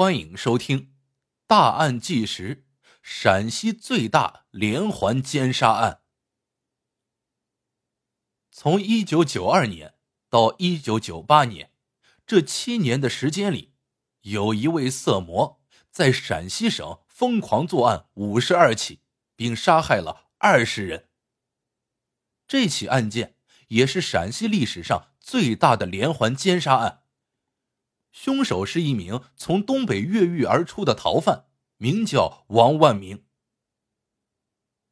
欢迎收听《大案纪实》——陕西最大连环奸杀案。从一九九二年到一九九八年，这七年的时间里，有一位色魔在陕西省疯狂作案五十二起，并杀害了二十人。这起案件也是陕西历史上最大的连环奸杀案。凶手是一名从东北越狱而出的逃犯，名叫王万明。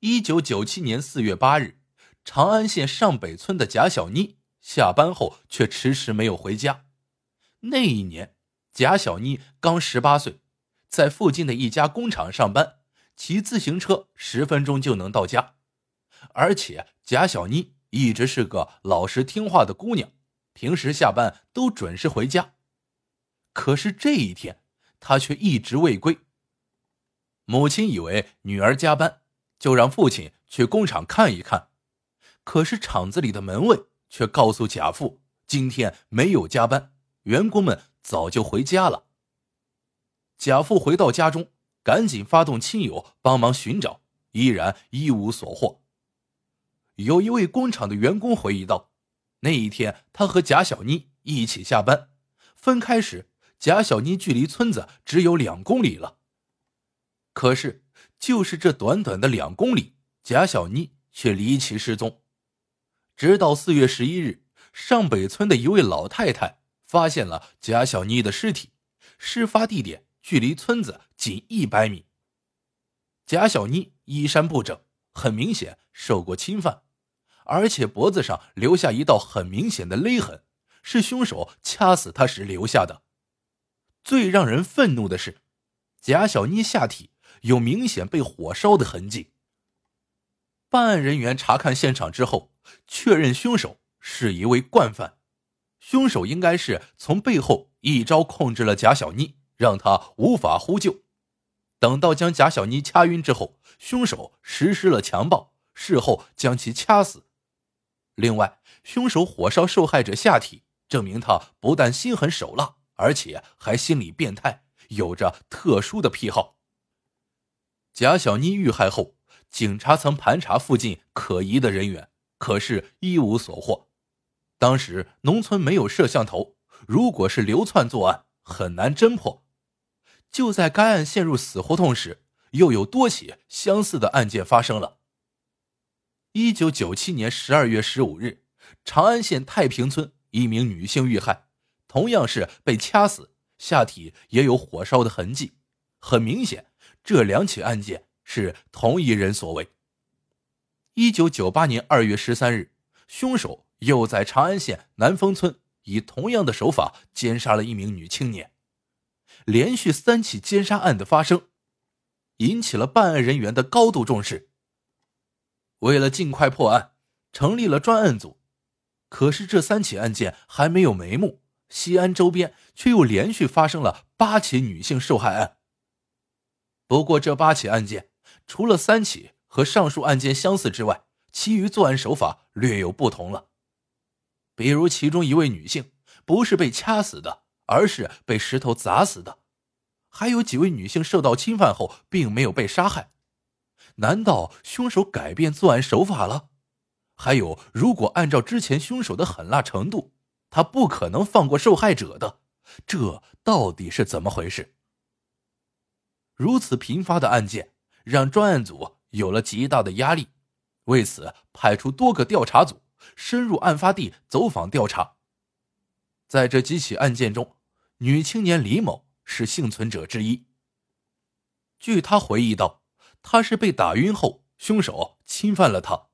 一九九七年四月八日，长安县上北村的贾小妮下班后却迟迟没有回家。那一年，贾小妮刚十八岁，在附近的一家工厂上班，骑自行车十分钟就能到家。而且，贾小妮一直是个老实听话的姑娘，平时下班都准时回家。可是这一天，他却一直未归。母亲以为女儿加班，就让父亲去工厂看一看。可是厂子里的门卫却告诉贾父，今天没有加班，员工们早就回家了。贾父回到家中，赶紧发动亲友帮忙寻找，依然一无所获。有一位工厂的员工回忆道：“那一天，他和贾小妮一起下班，分开时。”贾小妮距离村子只有两公里了，可是就是这短短的两公里，贾小妮却离奇失踪。直到四月十一日，上北村的一位老太太发现了贾小妮的尸体，事发地点距离村子仅一百米。贾小妮衣衫不整，很明显受过侵犯，而且脖子上留下一道很明显的勒痕，是凶手掐死她时留下的。最让人愤怒的是，贾小妮下体有明显被火烧的痕迹。办案人员查看现场之后，确认凶手是一位惯犯，凶手应该是从背后一招控制了贾小妮，让她无法呼救。等到将贾小妮掐晕之后，凶手实施了强暴，事后将其掐死。另外，凶手火烧受害者下体，证明他不但心狠手辣。而且还心理变态，有着特殊的癖好。贾小妮遇害后，警察曾盘查附近可疑的人员，可是一无所获。当时农村没有摄像头，如果是流窜作案，很难侦破。就在该案陷入死胡同时，又有多起相似的案件发生了。一九九七年十二月十五日，长安县太平村一名女性遇害。同样是被掐死，下体也有火烧的痕迹，很明显，这两起案件是同一人所为。一九九八年二月十三日，凶手又在长安县南丰村以同样的手法奸杀了一名女青年。连续三起奸杀案的发生，引起了办案人员的高度重视。为了尽快破案，成立了专案组。可是这三起案件还没有眉目。西安周边却又连续发生了八起女性受害案。不过，这八起案件除了三起和上述案件相似之外，其余作案手法略有不同了。比如，其中一位女性不是被掐死的，而是被石头砸死的；还有几位女性受到侵犯后并没有被杀害。难道凶手改变作案手法了？还有，如果按照之前凶手的狠辣程度，他不可能放过受害者的，这到底是怎么回事？如此频发的案件让专案组有了极大的压力，为此派出多个调查组深入案发地走访调查。在这几起案件中，女青年李某是幸存者之一。据她回忆道，她是被打晕后，凶手侵犯了她，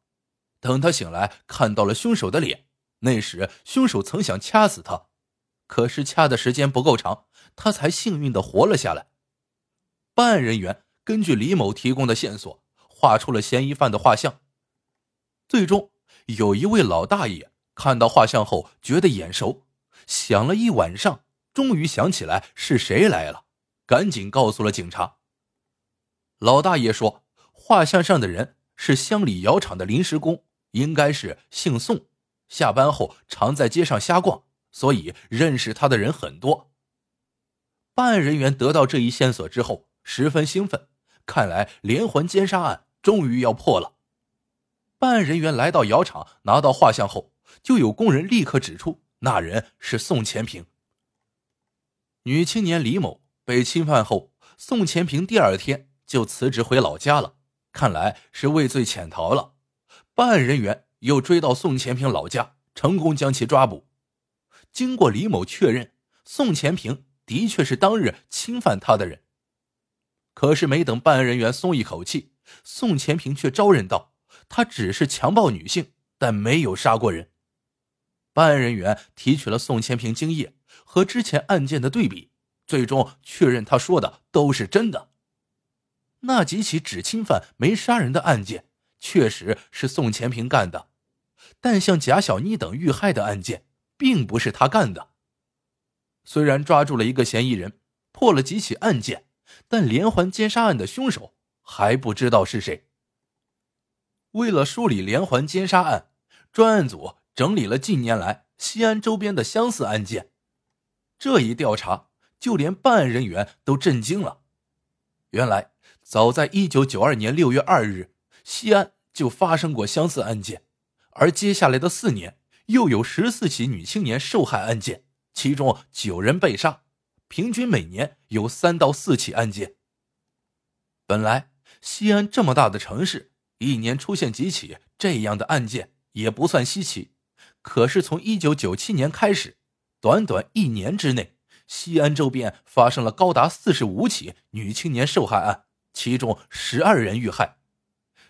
等她醒来，看到了凶手的脸。那时，凶手曾想掐死他，可是掐的时间不够长，他才幸运的活了下来。办案人员根据李某提供的线索，画出了嫌疑犯的画像。最终，有一位老大爷看到画像后觉得眼熟，想了一晚上，终于想起来是谁来了，赶紧告诉了警察。老大爷说，画像上的人是乡里窑厂的临时工，应该是姓宋。下班后常在街上瞎逛，所以认识他的人很多。办案人员得到这一线索之后，十分兴奋，看来连环奸杀案终于要破了。办案人员来到窑厂，拿到画像后，就有工人立刻指出那人是宋前平。女青年李某被侵犯后，宋前平第二天就辞职回老家了，看来是畏罪潜逃了。办案人员又追到宋前平老家，成功将其抓捕。经过李某确认，宋前平的确是当日侵犯他的人。可是没等办案人员松一口气，宋前平却招认道：“他只是强暴女性，但没有杀过人。”办案人员提取了宋前平精液和之前案件的对比，最终确认他说的都是真的。那几起只侵犯没杀人的案件。确实是宋前平干的，但像贾小妮等遇害的案件，并不是他干的。虽然抓住了一个嫌疑人，破了几起案件，但连环奸杀案的凶手还不知道是谁。为了梳理连环奸杀案，专案组整理了近年来西安周边的相似案件。这一调查，就连办案人员都震惊了。原来，早在一九九二年六月二日。西安就发生过相似案件，而接下来的四年又有十四起女青年受害案件，其中九人被杀，平均每年有三到四起案件。本来西安这么大的城市，一年出现几起这样的案件也不算稀奇，可是从一九九七年开始，短短一年之内，西安周边发生了高达四十五起女青年受害案，其中十二人遇害。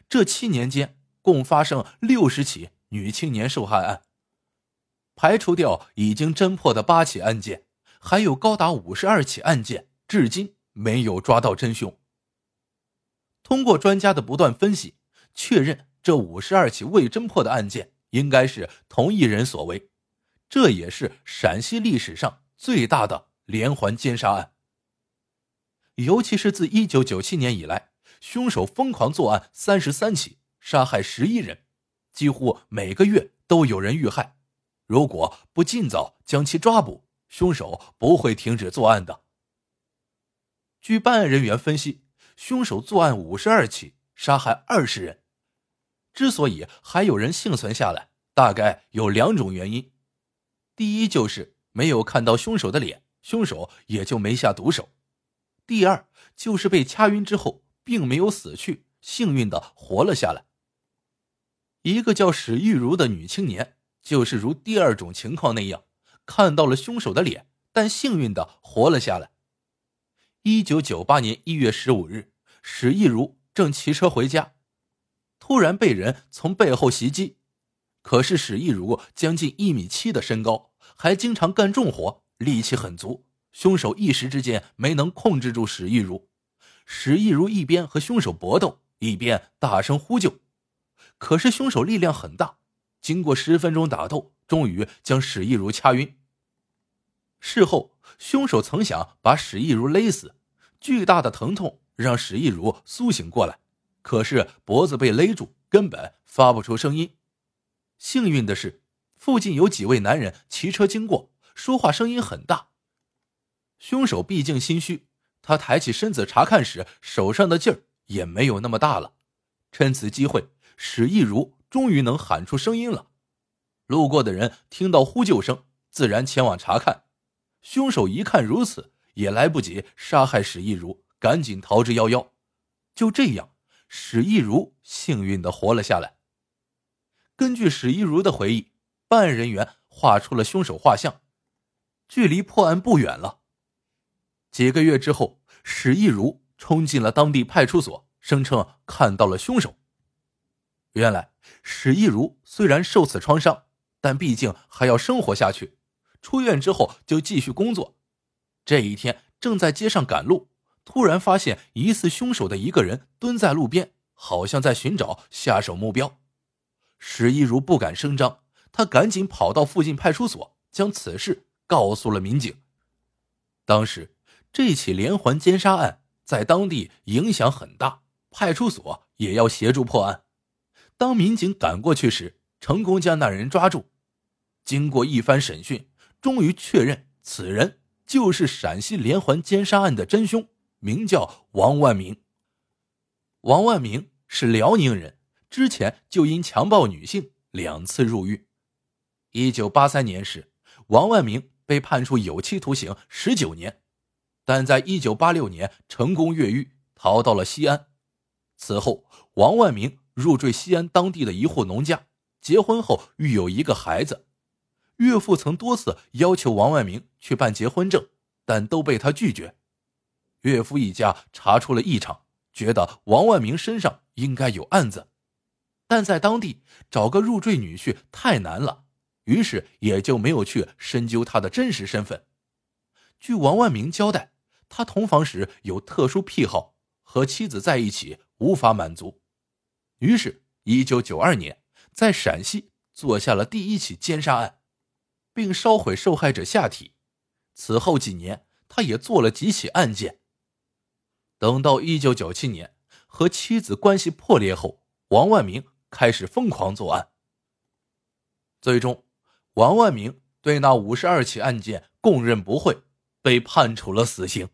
这七年间，共发生六十起女青年受害案，排除掉已经侦破的八起案件，还有高达五十二起案件至今没有抓到真凶。通过专家的不断分析，确认这五十二起未侦破的案件应该是同一人所为，这也是陕西历史上最大的连环奸杀案。尤其是自一九九七年以来。凶手疯狂作案三十三起，杀害十一人，几乎每个月都有人遇害。如果不尽早将其抓捕，凶手不会停止作案的。据办案人员分析，凶手作案五十二起，杀害二十人。之所以还有人幸存下来，大概有两种原因：第一，就是没有看到凶手的脸，凶手也就没下毒手；第二，就是被掐晕之后。并没有死去，幸运的活了下来。一个叫史玉茹的女青年，就是如第二种情况那样，看到了凶手的脸，但幸运的活了下来。一九九八年一月十五日，史玉茹正骑车回家，突然被人从背后袭击。可是史玉茹将近一米七的身高，还经常干重活，力气很足，凶手一时之间没能控制住史玉茹。史亦如一边和凶手搏斗，一边大声呼救，可是凶手力量很大，经过十分钟打斗，终于将史亦如掐晕。事后，凶手曾想把史亦如勒死，巨大的疼痛让史亦如苏醒过来，可是脖子被勒住，根本发不出声音。幸运的是，附近有几位男人骑车经过，说话声音很大。凶手毕竟心虚。他抬起身子查看时，手上的劲儿也没有那么大了。趁此机会，史亦如终于能喊出声音了。路过的人听到呼救声，自然前往查看。凶手一看如此，也来不及杀害史亦如，赶紧逃之夭夭。就这样，史亦如幸运的活了下来。根据史亦如的回忆，办案人员画出了凶手画像，距离破案不远了。几个月之后，史亦如冲进了当地派出所，声称看到了凶手。原来，史一如虽然受此创伤，但毕竟还要生活下去。出院之后就继续工作。这一天，正在街上赶路，突然发现疑似凶手的一个人蹲在路边，好像在寻找下手目标。史一如不敢声张，他赶紧跑到附近派出所，将此事告诉了民警。当时。这起连环奸杀案在当地影响很大，派出所也要协助破案。当民警赶过去时，成功将那人抓住。经过一番审讯，终于确认此人就是陕西连环奸杀案的真凶，名叫王万明。王万明是辽宁人，之前就因强暴女性两次入狱。一九八三年时，王万明被判处有期徒刑十九年，但在一九八六年成功越狱，逃到了西安。此后，王万明入赘西安当地的一户农家，结婚后育有一个孩子。岳父曾多次要求王万明去办结婚证，但都被他拒绝。岳父一家查出了异常，觉得王万明身上应该有案子，但在当地找个入赘女婿太难了，于是也就没有去深究他的真实身份。据王万明交代，他同房时有特殊癖好，和妻子在一起无法满足，于是，一九九二年在陕西做下了第一起奸杀案。并烧毁受害者下体。此后几年，他也做了几起案件。等到一九九七年和妻子关系破裂后，王万明开始疯狂作案。最终，王万明对那五十二起案件供认不讳，被判处了死刑。